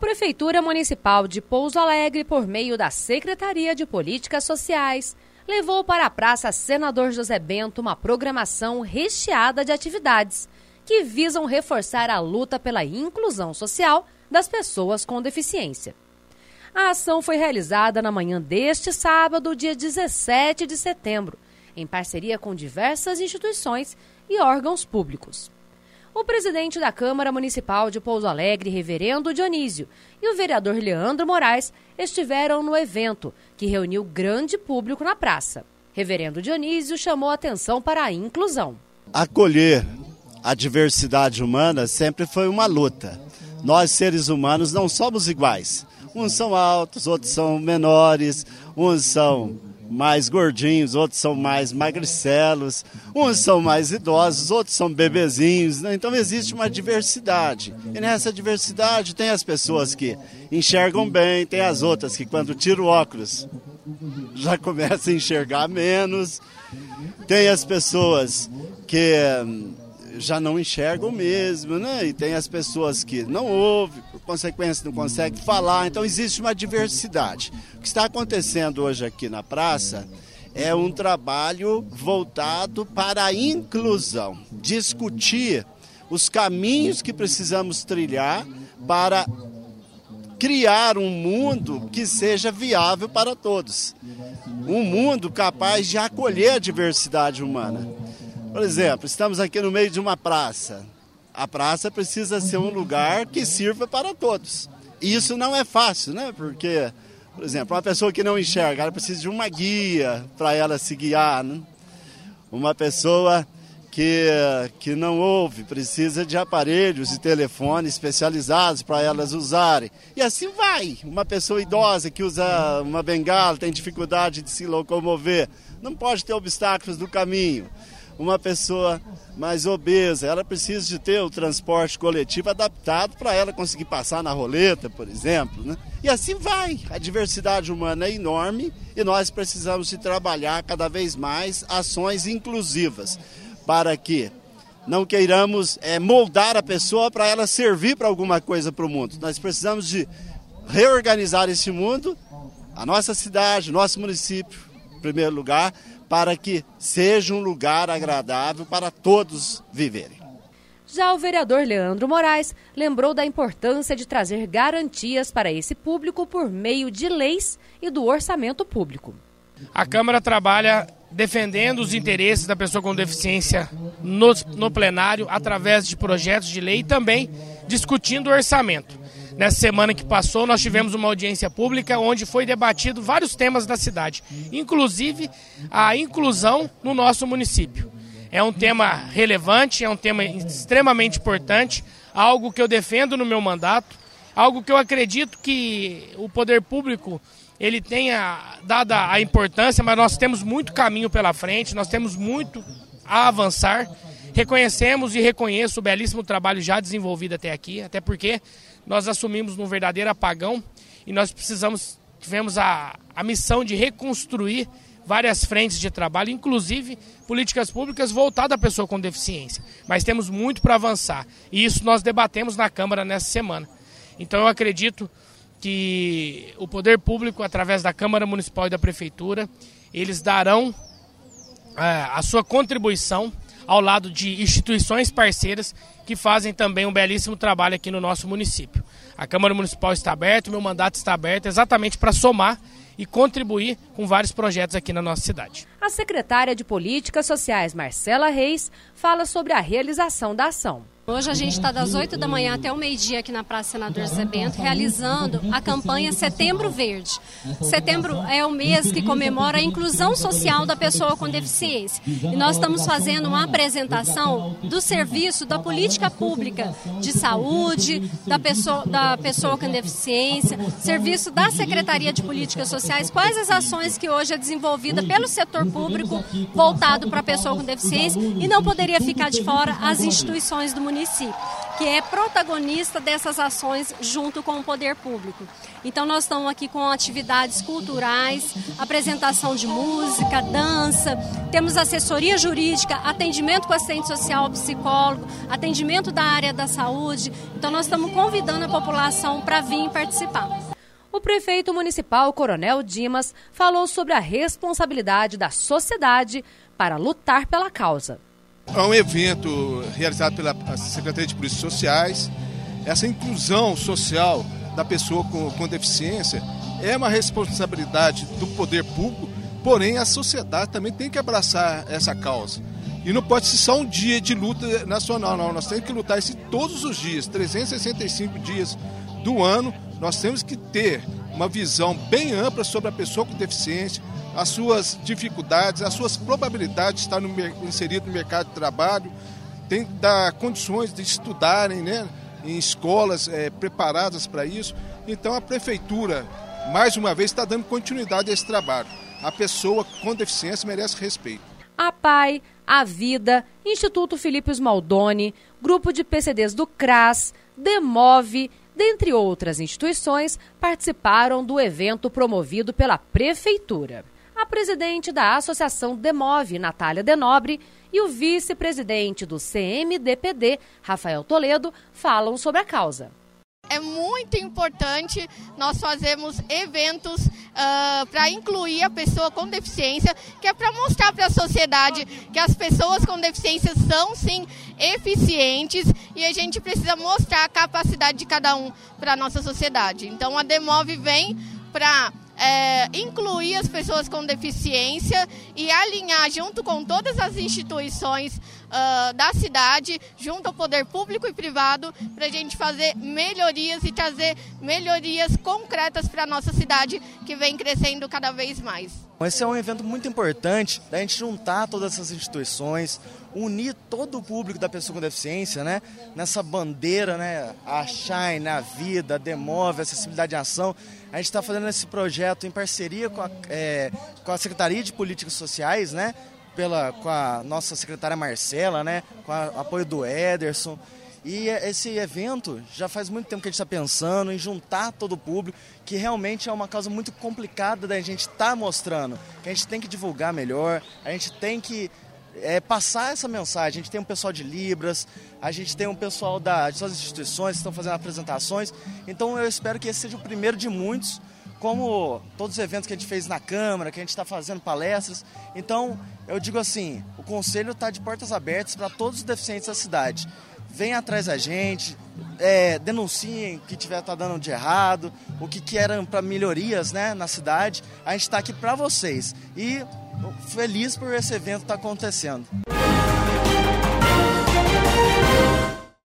Prefeitura Municipal de Pouso Alegre, por meio da Secretaria de Políticas Sociais, levou para a Praça Senador José Bento uma programação recheada de atividades que visam reforçar a luta pela inclusão social das pessoas com deficiência. A ação foi realizada na manhã deste sábado, dia 17 de setembro, em parceria com diversas instituições e órgãos públicos. O presidente da Câmara Municipal de Pouso Alegre, Reverendo Dionísio, e o vereador Leandro Moraes estiveram no evento, que reuniu grande público na praça. Reverendo Dionísio chamou atenção para a inclusão. Acolher a diversidade humana sempre foi uma luta. Nós, seres humanos, não somos iguais. Uns são altos, outros são menores, uns são mais gordinhos, outros são mais magricelos, uns são mais idosos, outros são bebezinhos. Né? Então existe uma diversidade. E nessa diversidade tem as pessoas que enxergam bem, tem as outras que quando tiram o óculos já começam a enxergar menos. Tem as pessoas que hum, já não enxergam mesmo, né? E tem as pessoas que não ouvem, por consequência não conseguem falar. Então existe uma diversidade. O que está acontecendo hoje aqui na praça é um trabalho voltado para a inclusão, discutir os caminhos que precisamos trilhar para criar um mundo que seja viável para todos. Um mundo capaz de acolher a diversidade humana. Por exemplo, estamos aqui no meio de uma praça. A praça precisa ser um lugar que sirva para todos. E isso não é fácil, né? Porque, por exemplo, uma pessoa que não enxerga, ela precisa de uma guia para ela se guiar. Né? Uma pessoa que, que não ouve precisa de aparelhos e telefones especializados para elas usarem. E assim vai. Uma pessoa idosa que usa uma bengala, tem dificuldade de se locomover, não pode ter obstáculos no caminho uma pessoa mais obesa, ela precisa de ter o transporte coletivo adaptado para ela conseguir passar na roleta, por exemplo. Né? E assim vai. A diversidade humana é enorme e nós precisamos de trabalhar cada vez mais ações inclusivas para que não queiramos é, moldar a pessoa para ela servir para alguma coisa para o mundo. Nós precisamos de reorganizar esse mundo, a nossa cidade, nosso município, em primeiro lugar, para que seja um lugar agradável para todos viverem. Já o vereador Leandro Moraes lembrou da importância de trazer garantias para esse público por meio de leis e do orçamento público. A Câmara trabalha defendendo os interesses da pessoa com deficiência no, no plenário através de projetos de lei e também discutindo o orçamento. Nessa semana que passou, nós tivemos uma audiência pública onde foi debatido vários temas da cidade, inclusive a inclusão no nosso município. É um tema relevante, é um tema extremamente importante, algo que eu defendo no meu mandato, algo que eu acredito que o poder público ele tenha dado a importância, mas nós temos muito caminho pela frente, nós temos muito a avançar. Reconhecemos e reconheço o belíssimo trabalho já desenvolvido até aqui, até porque nós assumimos um verdadeiro apagão e nós precisamos, tivemos a, a missão de reconstruir várias frentes de trabalho, inclusive políticas públicas voltadas à pessoa com deficiência. Mas temos muito para avançar e isso nós debatemos na Câmara nessa semana. Então eu acredito que o poder público, através da Câmara Municipal e da Prefeitura, eles darão é, a sua contribuição ao lado de instituições parceiras que fazem também um belíssimo trabalho aqui no nosso município. A Câmara Municipal está aberta, meu mandato está aberto exatamente para somar e contribuir com vários projetos aqui na nossa cidade. A secretária de Políticas Sociais, Marcela Reis, fala sobre a realização da ação. Hoje a gente está das 8 da manhã até o meio-dia aqui na Praça Senador Zé Bento, realizando a campanha Setembro Verde. Setembro é o mês que comemora a inclusão social da pessoa com deficiência. E nós estamos fazendo uma apresentação do serviço da política pública de saúde, da pessoa, da pessoa com deficiência, serviço da Secretaria de Políticas Sociais, quais as ações que hoje é desenvolvida pelo setor público voltado para a pessoa com deficiência e não poderia ficar de fora as instituições do município município que é protagonista dessas ações junto com o poder público. Então nós estamos aqui com atividades culturais, apresentação de música, dança, temos assessoria jurídica, atendimento com assistente social, psicólogo, atendimento da área da saúde. Então nós estamos convidando a população para vir participar. O prefeito municipal Coronel Dimas falou sobre a responsabilidade da sociedade para lutar pela causa. É um evento realizado pela Secretaria de Polícias Sociais. Essa inclusão social da pessoa com, com deficiência é uma responsabilidade do poder público, porém a sociedade também tem que abraçar essa causa. E não pode ser só um dia de luta nacional, não. Nós temos que lutar isso todos os dias, 365 dias do ano. Nós temos que ter uma visão bem ampla sobre a pessoa com deficiência, as suas dificuldades, as suas probabilidades de estar no, inserido no mercado de trabalho, tem que dar condições de estudarem né, em escolas é, preparadas para isso. Então a prefeitura, mais uma vez, está dando continuidade a esse trabalho. A pessoa com deficiência merece respeito. A PAI, a Vida, Instituto Felipe Smaldoni, Grupo de PCDs do CRAS, Demove, dentre outras instituições, participaram do evento promovido pela Prefeitura a presidente da Associação Demove, Natália Denobre, e o vice-presidente do CMDPD, Rafael Toledo, falam sobre a causa. É muito importante nós fazermos eventos uh, para incluir a pessoa com deficiência, que é para mostrar para a sociedade que as pessoas com deficiência são sim eficientes e a gente precisa mostrar a capacidade de cada um para a nossa sociedade. Então a Demove vem para é, incluir as pessoas com deficiência e alinhar junto com todas as instituições uh, da cidade, junto ao poder público e privado, para a gente fazer melhorias e trazer melhorias concretas para a nossa cidade, que vem crescendo cada vez mais. Esse é um evento muito importante da gente juntar todas essas instituições, unir todo o público da pessoa com deficiência, né? Nessa bandeira, né? A Shine, a Vida, a Demove, a Acessibilidade em Ação. A gente está fazendo esse projeto em parceria com a, é, com a Secretaria de Políticas Sociais, né? Pela, com a nossa secretária Marcela, né? Com o apoio do Ederson. E esse evento já faz muito tempo que a gente está pensando em juntar todo o público, que realmente é uma causa muito complicada da gente estar tá mostrando, que a gente tem que divulgar melhor, a gente tem que é, passar essa mensagem. A gente tem um pessoal de Libras, a gente tem um pessoal da, de suas instituições que estão fazendo apresentações. Então eu espero que esse seja o primeiro de muitos, como todos os eventos que a gente fez na Câmara, que a gente está fazendo palestras. Então eu digo assim: o Conselho está de portas abertas para todos os deficientes da cidade venham atrás da gente, é, denunciem o que tiver tá dando de errado, o que querem para melhorias né, na cidade. A gente está aqui para vocês e feliz por esse evento estar tá acontecendo.